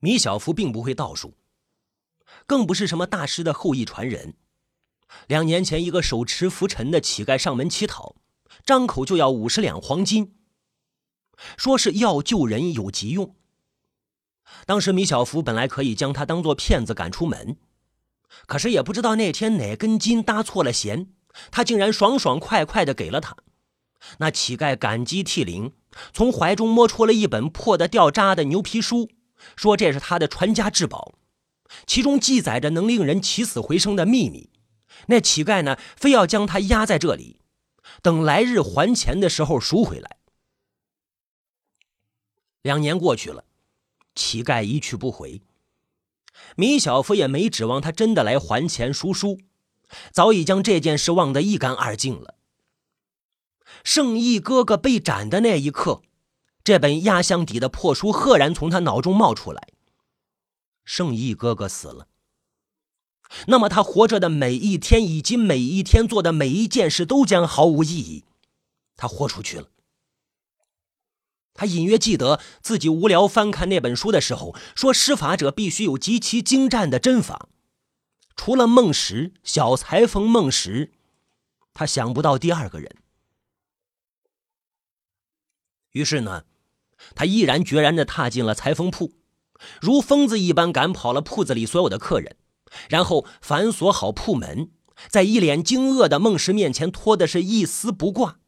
米小福并不会道术，更不是什么大师的后裔传人。两年前，一个手持拂尘的乞丐上门乞讨，张口就要五十两黄金，说是要救人有急用。当时米小福本来可以将他当做骗子赶出门，可是也不知道那天哪根筋搭错了弦，他竟然爽爽快快的给了他。那乞丐感激涕零，从怀中摸出了一本破的掉渣的牛皮书，说这是他的传家之宝，其中记载着能令人起死回生的秘密。那乞丐呢，非要将他压在这里，等来日还钱的时候赎回来。两年过去了，乞丐一去不回，米小夫也没指望他真的来还钱赎书，早已将这件事忘得一干二净了。圣义哥哥被斩的那一刻，这本压箱底的破书赫然从他脑中冒出来。圣义哥哥死了。那么他活着的每一天，以及每一天做的每一件事，都将毫无意义。他豁出去了。他隐约记得自己无聊翻看那本书的时候，说施法者必须有极其精湛的针法。除了孟石，小裁缝孟石，他想不到第二个人。于是呢，他毅然决然的踏进了裁缝铺，如疯子一般赶跑了铺子里所有的客人。然后反锁好铺门，在一脸惊愕的孟石面前脱的是一丝不挂。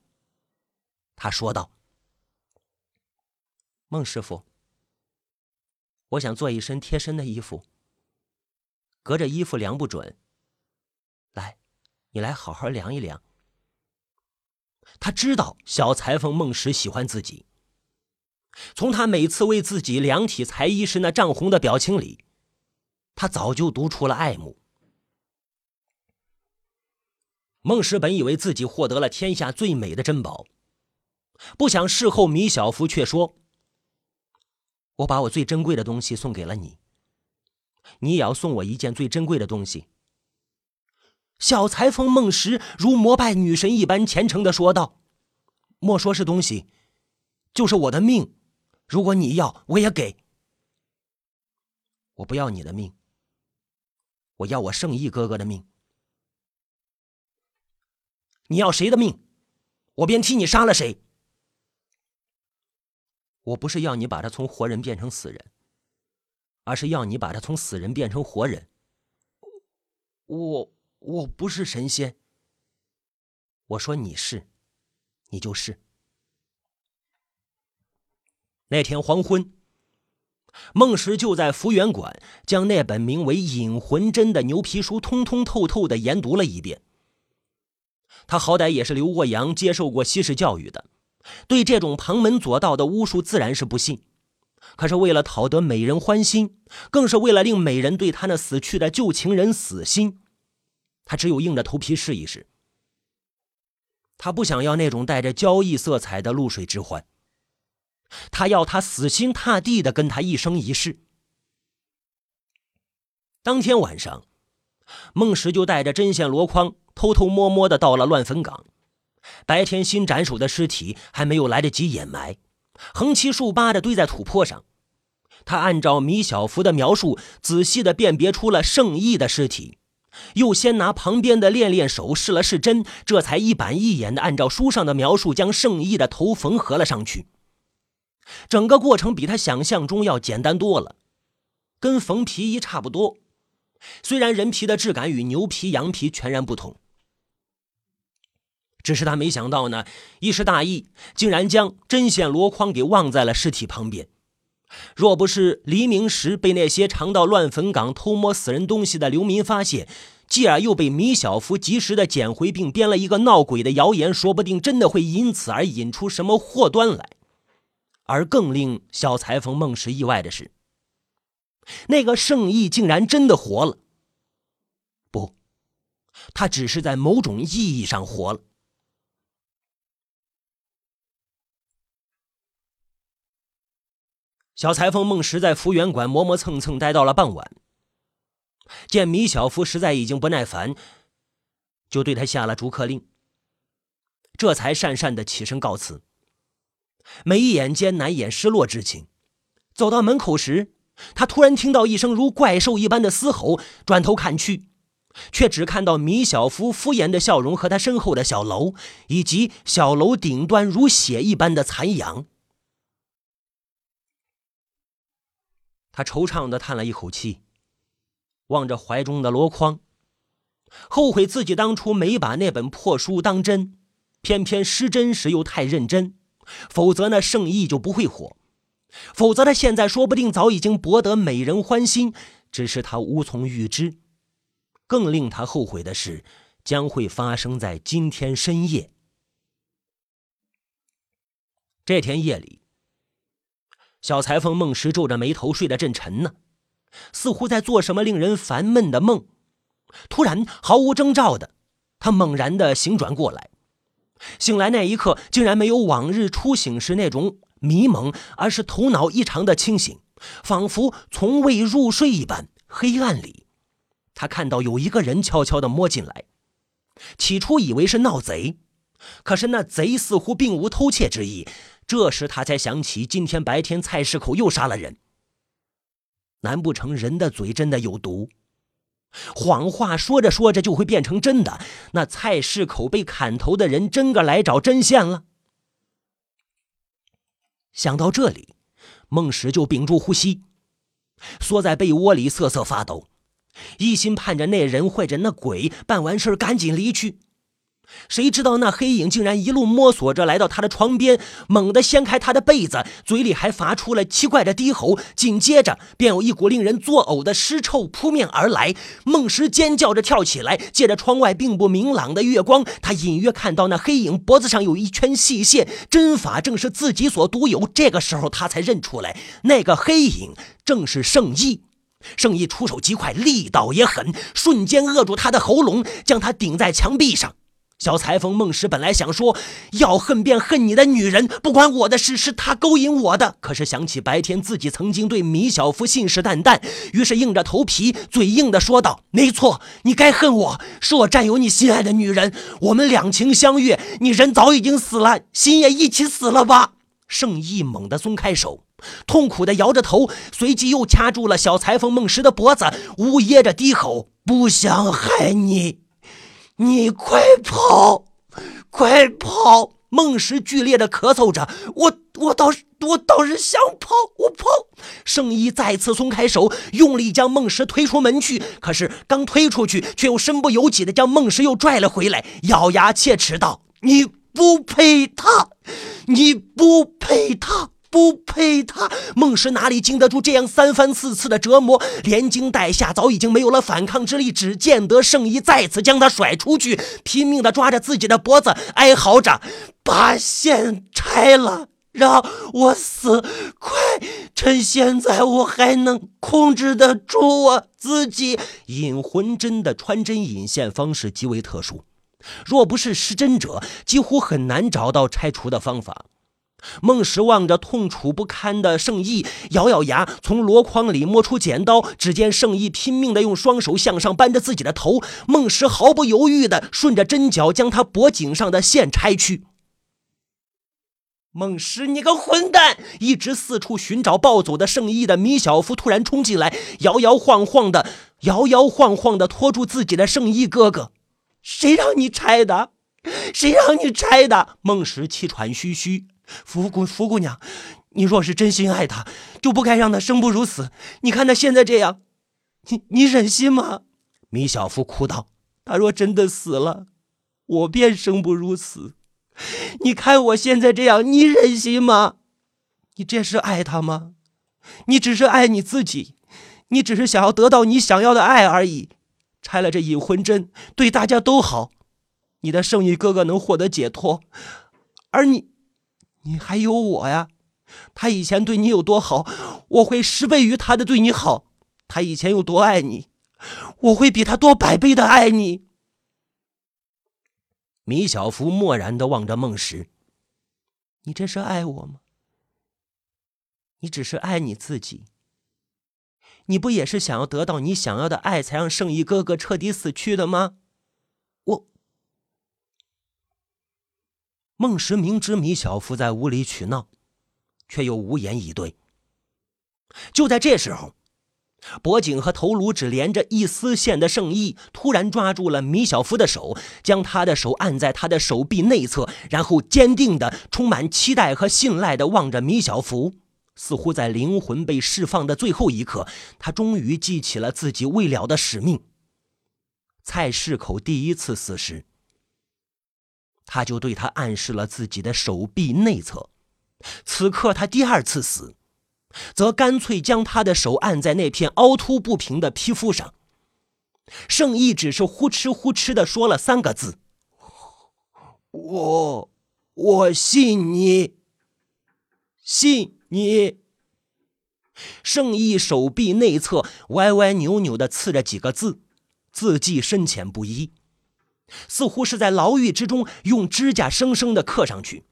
他说道：“孟师傅，我想做一身贴身的衣服，隔着衣服量不准。来，你来好好量一量。”他知道小裁缝孟石喜欢自己，从他每次为自己量体裁衣时那涨红的表情里。他早就读出了爱慕。孟石本以为自己获得了天下最美的珍宝，不想事后米小福却说：“我把我最珍贵的东西送给了你，你也要送我一件最珍贵的东西。”小裁缝孟石如膜拜女神一般虔诚的说道：“莫说是东西，就是我的命，如果你要，我也给。我不要你的命。”我要我圣义哥哥的命，你要谁的命，我便替你杀了谁。我不是要你把他从活人变成死人，而是要你把他从死人变成活人。我我不是神仙。我说你是，你就是。那天黄昏。孟石就在福源馆将那本名为《引魂针》的牛皮书通通透透的研读了一遍。他好歹也是留过洋、接受过西式教育的，对这种旁门左道的巫术自然是不信。可是为了讨得美人欢心，更是为了令美人对他那死去的旧情人死心，他只有硬着头皮试一试。他不想要那种带着交易色彩的露水之欢。他要他死心塌地的跟他一生一世。当天晚上，孟石就带着针线箩筐，偷偷摸摸的到了乱坟岗。白天新斩首的尸体还没有来得及掩埋，横七竖八的堆在土坡上。他按照米小福的描述，仔细的辨别出了圣义的尸体，又先拿旁边的练练手试了试针，这才一板一眼的按照书上的描述，将圣义的头缝合了上去。整个过程比他想象中要简单多了，跟缝皮衣差不多。虽然人皮的质感与牛皮、羊皮全然不同，只是他没想到呢，一时大意，竟然将针线箩筐给忘在了尸体旁边。若不是黎明时被那些常到乱坟岗偷摸死人东西的流民发现，继而又被米小福及时的捡回，并编了一个闹鬼的谣言，说不定真的会因此而引出什么祸端来。而更令小裁缝孟石意外的是，那个圣意竟然真的活了。不，他只是在某种意义上活了。小裁缝孟石在福源馆磨磨蹭蹭待到了傍晚，见米小福实在已经不耐烦，就对他下了逐客令，这才讪讪的起身告辞。眉眼间难掩失落之情，走到门口时，他突然听到一声如怪兽一般的嘶吼，转头看去，却只看到米小福敷衍的笑容和他身后的小楼，以及小楼顶端如血一般的残阳。他惆怅的叹了一口气，望着怀中的箩筐，后悔自己当初没把那本破书当真，偏偏失真时又太认真，否则那圣意就不会火。否则，他现在说不定早已经博得美人欢心，只是他无从预知。更令他后悔的是，将会发生在今天深夜。这天夜里，小裁缝孟石皱着眉头睡得正沉呢，似乎在做什么令人烦闷的梦。突然，毫无征兆的，他猛然的醒转过来。醒来那一刻，竟然没有往日初醒时那种。迷蒙，而是头脑异常的清醒，仿佛从未入睡一般。黑暗里，他看到有一个人悄悄地摸进来。起初以为是闹贼，可是那贼似乎并无偷窃之意。这时他才想起，今天白天菜市口又杀了人。难不成人的嘴真的有毒？谎话说着说着就会变成真的？那菜市口被砍头的人真个来找真相了？想到这里，孟石就屏住呼吸，缩在被窝里瑟瑟发抖，一心盼着那人或者那鬼办完事赶紧离去。谁知道那黑影竟然一路摸索着来到他的床边，猛地掀开他的被子，嘴里还发出了奇怪的低吼。紧接着，便有一股令人作呕的尸臭扑面而来。孟石尖叫着跳起来，借着窗外并不明朗的月光，他隐约看到那黑影脖子上有一圈细线，针法正是自己所独有。这个时候，他才认出来，那个黑影正是圣意。圣意出手极快，力道也狠，瞬间扼住他的喉咙，将他顶在墙壁上。小裁缝孟石本来想说要恨便恨你的女人，不关我的事，是她勾引我的。可是想起白天自己曾经对米小夫信誓旦旦，于是硬着头皮，嘴硬的说道：“没错，你该恨我，是我占有你心爱的女人。我们两情相悦，你人早已经死了，心也一起死了吧。”盛义猛地松开手，痛苦的摇着头，随即又掐住了小裁缝孟石的脖子，呜咽着低吼：“不想害你。”你快跑，快跑！孟石剧烈的咳嗽着，我我倒是我倒是想跑，我跑。圣衣再次松开手，用力将孟石推出门去。可是刚推出去，却又身不由己的将孟石又拽了回来，咬牙切齿道：“你不配他，你不配他。”不配他，孟石哪里经得住这样三番四次的折磨，连惊带吓，早已经没有了反抗之力。只见得圣衣再次将他甩出去，拼命的抓着自己的脖子，哀嚎着：“把线拆了，让我死！快，趁现在我还能控制得住我自己。”引魂针的穿针引线方式极为特殊，若不是失针者，几乎很难找到拆除的方法。孟石望着痛楚不堪的圣意，咬咬牙，从箩筐里摸出剪刀。只见圣意拼命地用双手向上扳着自己的头，孟石毫不犹豫地顺着针脚将他脖颈上的线拆去。孟石，你个混蛋！一直四处寻找暴走的圣意的米小夫突然冲进来，摇摇晃晃的，摇摇晃晃的拖住自己的圣意哥哥。谁让你拆的？谁让你拆的？孟石气喘吁吁。福姑福姑娘，你若是真心爱他，就不该让他生不如死。你看他现在这样，你你忍心吗？米小福哭道：“他若真的死了，我便生不如死。你看我现在这样，你忍心吗？你这是爱他吗？你只是爱你自己，你只是想要得到你想要的爱而已。拆了这引魂针，对大家都好，你的圣意哥哥能获得解脱，而你。”你还有我呀，他以前对你有多好，我会十倍于他的对你好。他以前有多爱你，我会比他多百倍的爱你。米小福漠然的望着孟石，你这是爱我吗？你只是爱你自己。你不也是想要得到你想要的爱，才让圣义哥哥彻底死去的吗？孟石明知米小福在无理取闹，却又无言以对。就在这时候，脖颈和头颅只连着一丝线的圣意突然抓住了米小福的手，将他的手按在他的手臂内侧，然后坚定的、充满期待和信赖的望着米小福。似乎在灵魂被释放的最后一刻，他终于记起了自己未了的使命。蔡世口第一次死时，他就对他暗示了自己的手臂内侧；此刻他第二次死，则干脆将他的手按在那片凹凸不平的皮肤上。圣意只是呼哧呼哧的说了三个字：“我，我信你，信。”你，圣意手臂内侧歪歪扭扭的刺着几个字，字迹深浅不一，似乎是在牢狱之中用指甲生生的刻上去。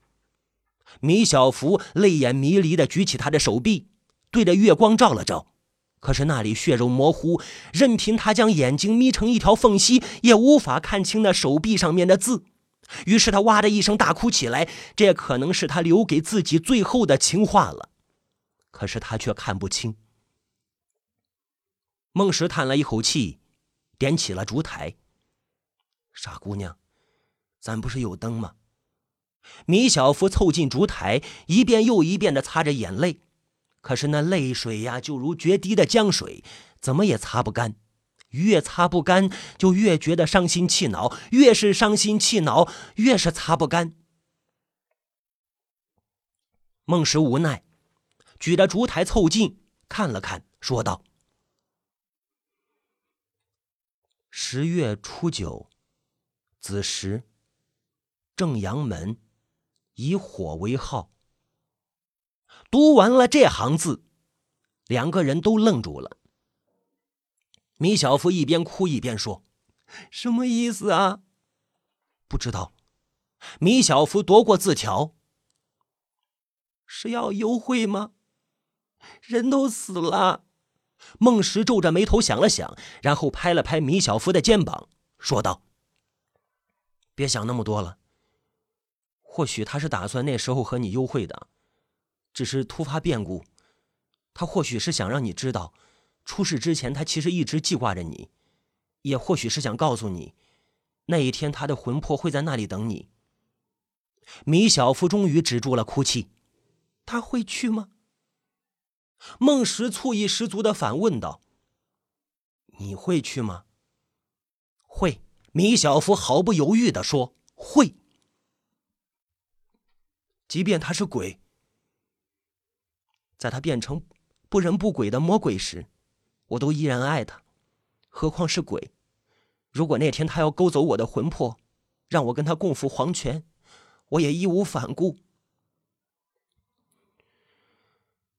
米小福泪眼迷离的举起他的手臂，对着月光照了照，可是那里血肉模糊，任凭他将眼睛眯成一条缝隙，也无法看清那手臂上面的字。于是他哇的一声大哭起来，这可能是他留给自己最后的情话了。可是他却看不清。孟石叹了一口气，点起了烛台。傻姑娘，咱不是有灯吗？米小福凑近烛台，一遍又一遍的擦着眼泪，可是那泪水呀，就如决堤的江水，怎么也擦不干。越擦不干，就越觉得伤心气恼；越是伤心气恼，越是擦不干。孟石无奈。举着烛台凑近看了看，说道：“十月初九，子时，正阳门，以火为号。”读完了这行字，两个人都愣住了。米小福一边哭一边说：“什么意思啊？”不知道。米小福夺过字条：“是要幽会吗？”人都死了，孟石皱着眉头想了想，然后拍了拍米小福的肩膀，说道：“别想那么多了。或许他是打算那时候和你幽会的，只是突发变故。他或许是想让你知道，出事之前他其实一直记挂着你，也或许是想告诉你，那一天他的魂魄会在那里等你。”米小夫终于止住了哭泣。他会去吗？孟石醋意十足的反问道：“你会去吗？”“会。”米小福毫不犹豫的说：“会。”即便他是鬼，在他变成不人不鬼的魔鬼时，我都依然爱他。何况是鬼？如果那天他要勾走我的魂魄，让我跟他共赴黄泉，我也义无反顾。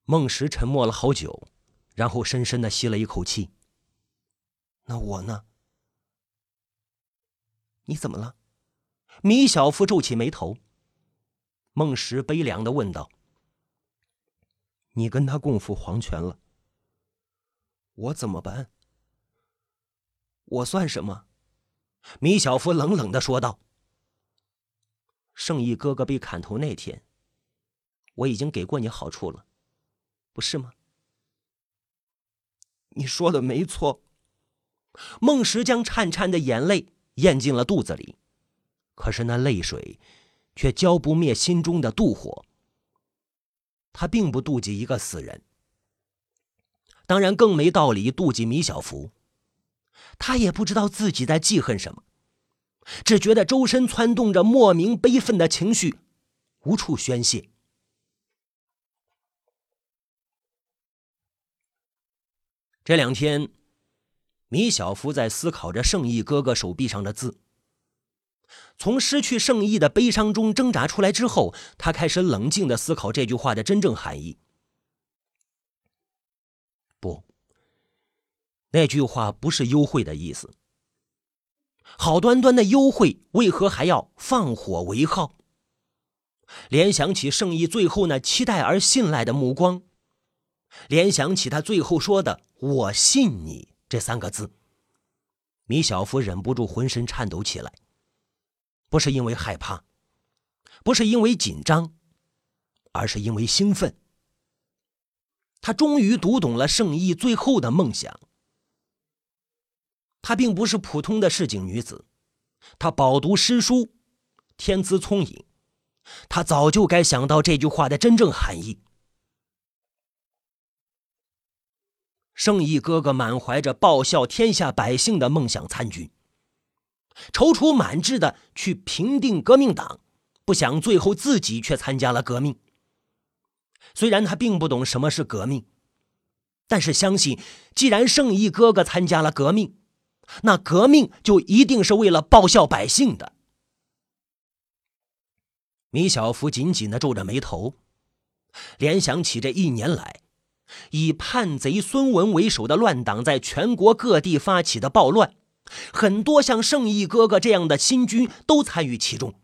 孟石沉默了好久，然后深深的吸了一口气。那我呢？你怎么了？米小福皱起眉头。孟石悲凉的问道：“你跟他共赴黄泉了，我怎么办？我算什么？”米小福冷冷的说道：“圣义哥哥被砍头那天，我已经给过你好处了。”不是吗？你说的没错。孟石将颤颤的眼泪咽进了肚子里，可是那泪水却浇不灭心中的妒火。他并不妒忌一个死人，当然更没道理妒忌米小福。他也不知道自己在记恨什么，只觉得周身窜动着莫名悲愤的情绪，无处宣泄。这两天，米小福在思考着圣意哥哥手臂上的字。从失去圣意的悲伤中挣扎出来之后，他开始冷静的思考这句话的真正含义。不，那句话不是幽会的意思。好端端的幽会，为何还要放火为号？联想起圣意最后那期待而信赖的目光。联想起他最后说的“我信你”这三个字，米小福忍不住浑身颤抖起来。不是因为害怕，不是因为紧张，而是因为兴奋。他终于读懂了圣意最后的梦想。她并不是普通的市井女子，她饱读诗书，天资聪颖，她早就该想到这句话的真正含义。圣意哥哥满怀着报效天下百姓的梦想参军，踌躇满志的去平定革命党，不想最后自己却参加了革命。虽然他并不懂什么是革命，但是相信，既然圣意哥哥参加了革命，那革命就一定是为了报效百姓的。米小福紧紧的皱着眉头，联想起这一年来。以叛贼孙文为首的乱党在全国各地发起的暴乱，很多像圣义哥哥这样的新军都参与其中。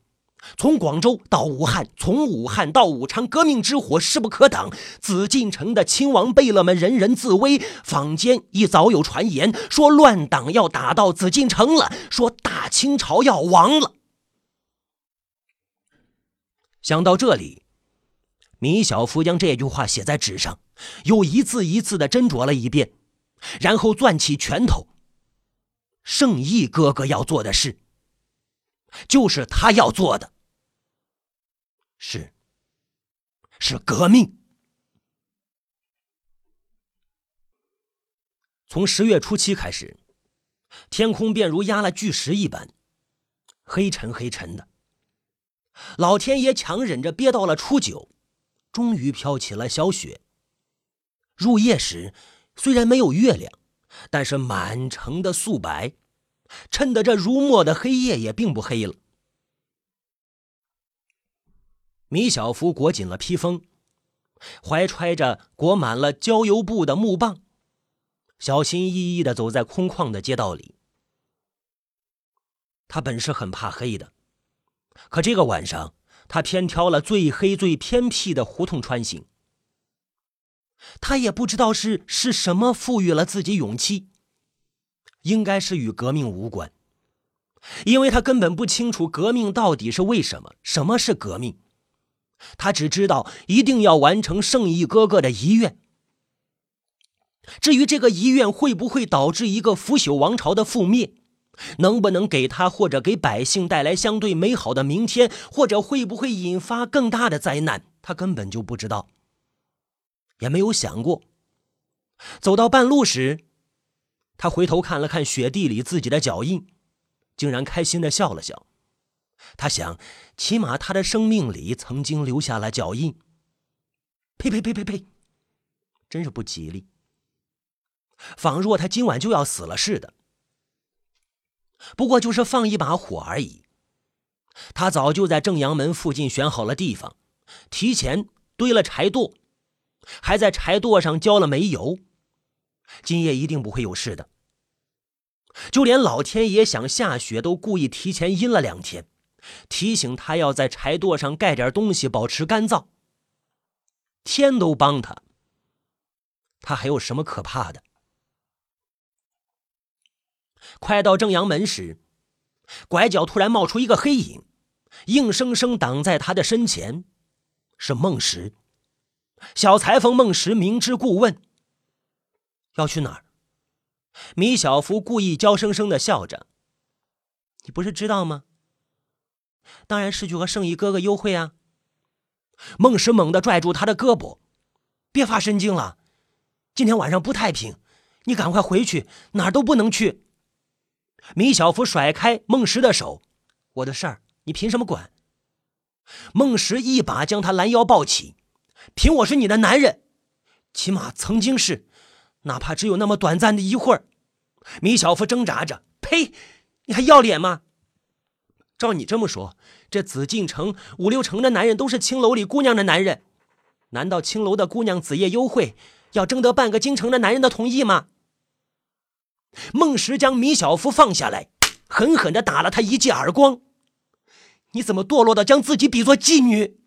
从广州到武汉，从武汉到武昌，革命之火势不可挡。紫禁城的亲王贝勒们人人自危，坊间亦早有传言说乱党要打到紫禁城了，说大清朝要亡了。想到这里。米小福将这句话写在纸上，又一次一次的斟酌了一遍，然后攥起拳头。圣义哥哥要做的事，就是他要做的，是，是革命。从十月初七开始，天空便如压了巨石一般，黑沉黑沉的。老天爷强忍着憋到了初九。终于飘起了小雪。入夜时，虽然没有月亮，但是满城的素白，衬得这如墨的黑夜也并不黑了。米小福裹紧了披风，怀揣着裹满了焦油布的木棒，小心翼翼的走在空旷的街道里。他本是很怕黑的，可这个晚上。他偏挑了最黑、最偏僻的胡同穿行。他也不知道是是什么赋予了自己勇气，应该是与革命无关，因为他根本不清楚革命到底是为什么，什么是革命。他只知道一定要完成圣意哥哥的遗愿。至于这个遗愿会不会导致一个腐朽王朝的覆灭？能不能给他或者给百姓带来相对美好的明天，或者会不会引发更大的灾难？他根本就不知道，也没有想过。走到半路时，他回头看了看雪地里自己的脚印，竟然开心的笑了笑。他想，起码他的生命里曾经留下了脚印。呸呸呸呸呸！真是不吉利，仿若他今晚就要死了似的。不过就是放一把火而已。他早就在正阳门附近选好了地方，提前堆了柴垛，还在柴垛上浇了煤油。今夜一定不会有事的。就连老天爷想下雪，都故意提前阴了两天，提醒他要在柴垛上盖点东西，保持干燥。天都帮他，他还有什么可怕的？快到正阳门时，拐角突然冒出一个黑影，硬生生挡在他的身前，是孟石。小裁缝孟石明知故问：“要去哪儿？”米小福故意娇生生的笑着：“你不是知道吗？当然是去和圣义哥哥幽会啊！”孟石猛地拽住他的胳膊：“别发神经了，今天晚上不太平，你赶快回去，哪儿都不能去。”米小福甩开孟石的手：“我的事儿，你凭什么管？”孟石一把将他拦腰抱起：“凭我是你的男人，起码曾经是，哪怕只有那么短暂的一会儿。”米小福挣扎着：“呸！你还要脸吗？照你这么说，这紫禁城五六成的男人都是青楼里姑娘的男人，难道青楼的姑娘子夜幽会要征得半个京城的男人的同意吗？”孟石将米小福放下来，狠狠的打了他一记耳光。你怎么堕落到将自己比作妓女？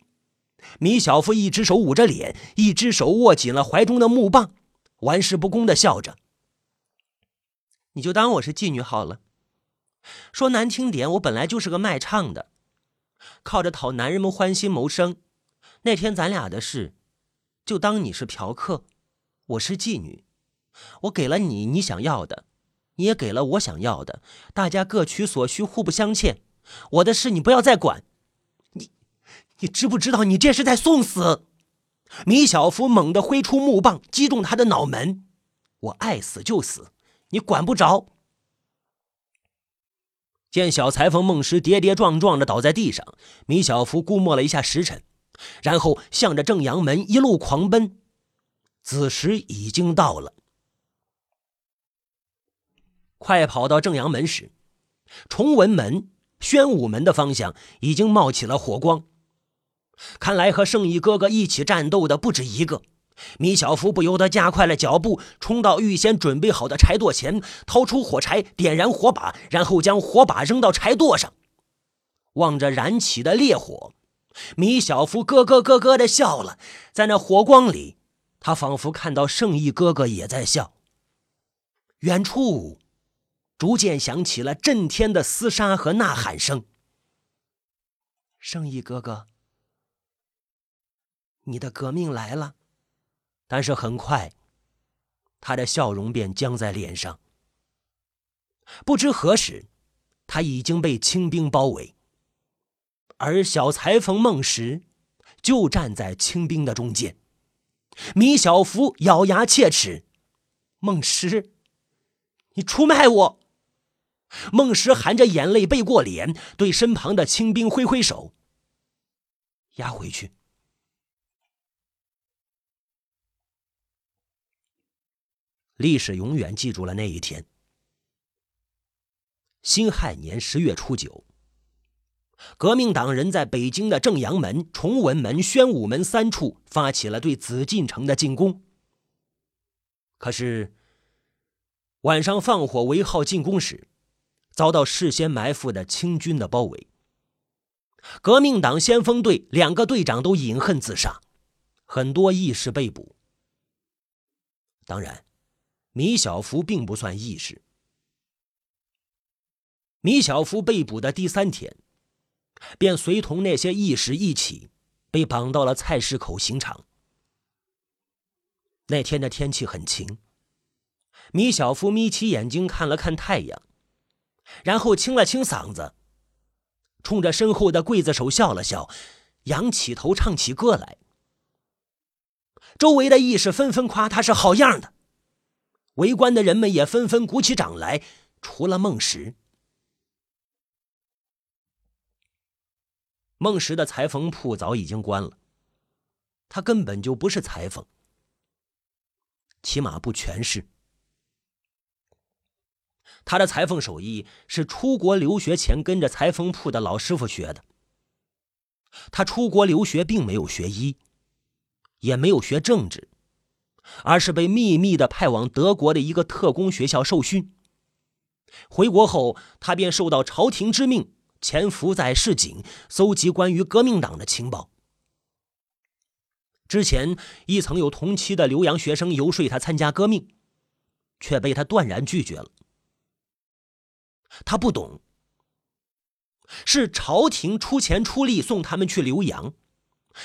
米小夫一只手捂着脸，一只手握紧了怀中的木棒，玩世不恭的笑着。你就当我是妓女好了。说难听点，我本来就是个卖唱的，靠着讨男人们欢心谋生。那天咱俩的事，就当你是嫖客，我是妓女，我给了你你想要的，你也给了我想要的，大家各取所需，互不相欠。我的事你不要再管。你，知不知道你这是在送死？米小福猛地挥出木棒，击中他的脑门。我爱死就死，你管不着。见小裁缝孟石跌跌撞撞的倒在地上，米小福估摸了一下时辰，然后向着正阳门一路狂奔。子时已经到了，快跑到正阳门时，崇文门、宣武门的方向已经冒起了火光。看来和圣义哥哥一起战斗的不止一个。米小福不由得加快了脚步，冲到预先准备好的柴垛前，掏出火柴，点燃火把，然后将火把扔到柴垛上，望着燃起的烈火，米小福咯咯咯咯的笑了，在那火光里。他仿佛看到圣义哥哥也在笑。远处，逐渐响起了震天的厮杀和呐喊声。圣义哥哥，你的革命来了。但是很快，他的笑容便僵在脸上。不知何时，他已经被清兵包围，而小裁缝孟石就站在清兵的中间。米小福咬牙切齿：“孟石，你出卖我！”孟石含着眼泪背过脸，对身旁的清兵挥挥手：“押回去。”历史永远记住了那一天。辛亥年十月初九。革命党人在北京的正阳门、崇文门、宣武门三处发起了对紫禁城的进攻。可是晚上放火为号进攻时，遭到事先埋伏的清军的包围。革命党先锋队两个队长都饮恨自杀，很多义士被捕。当然，米小福并不算义士。米小福被捕的第三天。便随同那些义士一起被绑到了菜市口刑场。那天的天气很晴，米小福眯起眼睛看了看太阳，然后清了清嗓子，冲着身后的刽子手笑了笑，仰起头唱起歌来。周围的义士纷纷夸他是好样的，围观的人们也纷纷鼓起掌来，除了孟石。孟石的裁缝铺早已经关了，他根本就不是裁缝，起码不全是。他的裁缝手艺是出国留学前跟着裁缝铺的老师傅学的。他出国留学并没有学医，也没有学政治，而是被秘密的派往德国的一个特工学校受训。回国后，他便受到朝廷之命。潜伏在市井，搜集关于革命党的情报。之前亦曾有同期的留洋学生游说他参加革命，却被他断然拒绝了。他不懂，是朝廷出钱出力送他们去留洋，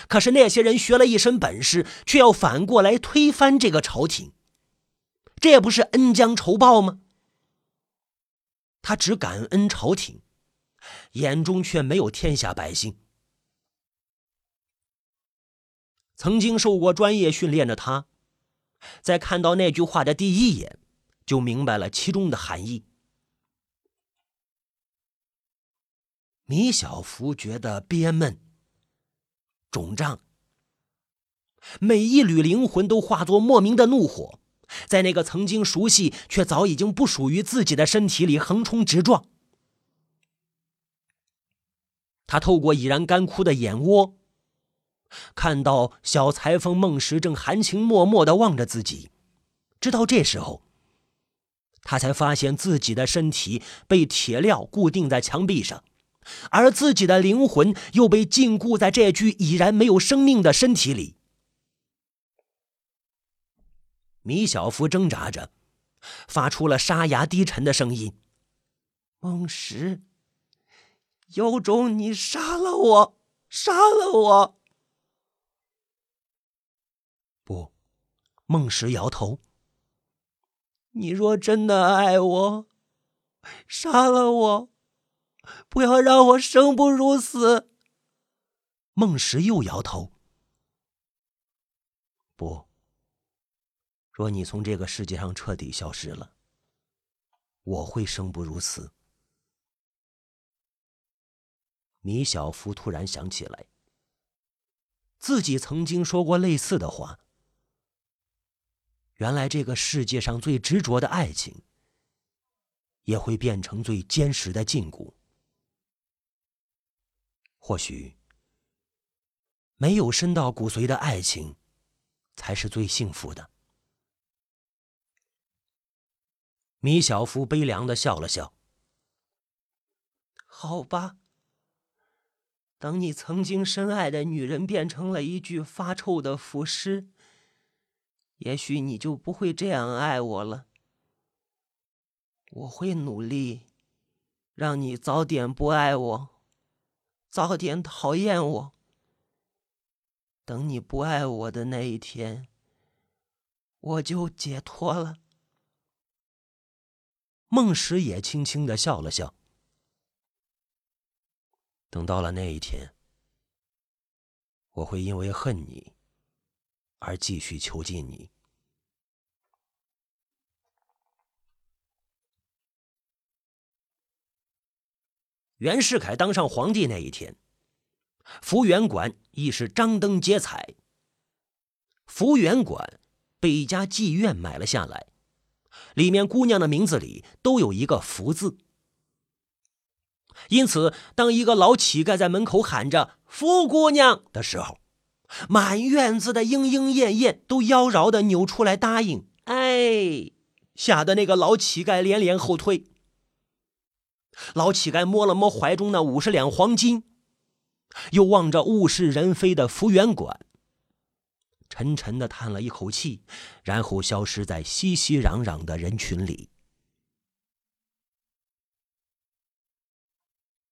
可是那些人学了一身本事，却要反过来推翻这个朝廷，这不是恩将仇报吗？他只感恩朝廷。眼中却没有天下百姓。曾经受过专业训练的他，在看到那句话的第一眼，就明白了其中的含义。米小福觉得憋闷、肿胀，每一缕灵魂都化作莫名的怒火，在那个曾经熟悉却早已经不属于自己的身体里横冲直撞。他透过已然干枯的眼窝，看到小裁缝孟石正含情脉脉的望着自己。直到这时候，他才发现自己的身体被铁镣固定在墙壁上，而自己的灵魂又被禁锢在这具已然没有生命的身体里。米小福挣扎着，发出了沙哑低沉的声音：“孟石。”有种，你杀了我，杀了我！不，孟石摇头：“你若真的爱我，杀了我，不要让我生不如死。”孟石又摇头：“不，若你从这个世界上彻底消失了，我会生不如死。”米小福突然想起来，自己曾经说过类似的话。原来这个世界上最执着的爱情，也会变成最坚实的禁锢。或许，没有深到骨髓的爱情，才是最幸福的。米小福悲凉的笑了笑。好吧，等你曾经深爱的女人变成了一具发臭的腐尸。也许你就不会这样爱我了。我会努力，让你早点不爱我，早点讨厌我。等你不爱我的那一天，我就解脱了。孟石也轻轻的笑了笑。等到了那一天，我会因为恨你。而继续囚禁你。袁世凯当上皇帝那一天，福源馆亦是张灯结彩。福源馆被一家妓院买了下来，里面姑娘的名字里都有一个“福”字，因此，当一个老乞丐在门口喊着“福姑娘”的时候，满院子的莺莺燕燕都妖娆的扭出来答应，哎，吓得那个老乞丐连连后退。老乞丐摸了摸怀中那五十两黄金，又望着物是人非的福源馆，沉沉的叹了一口气，然后消失在熙熙攘攘的人群里。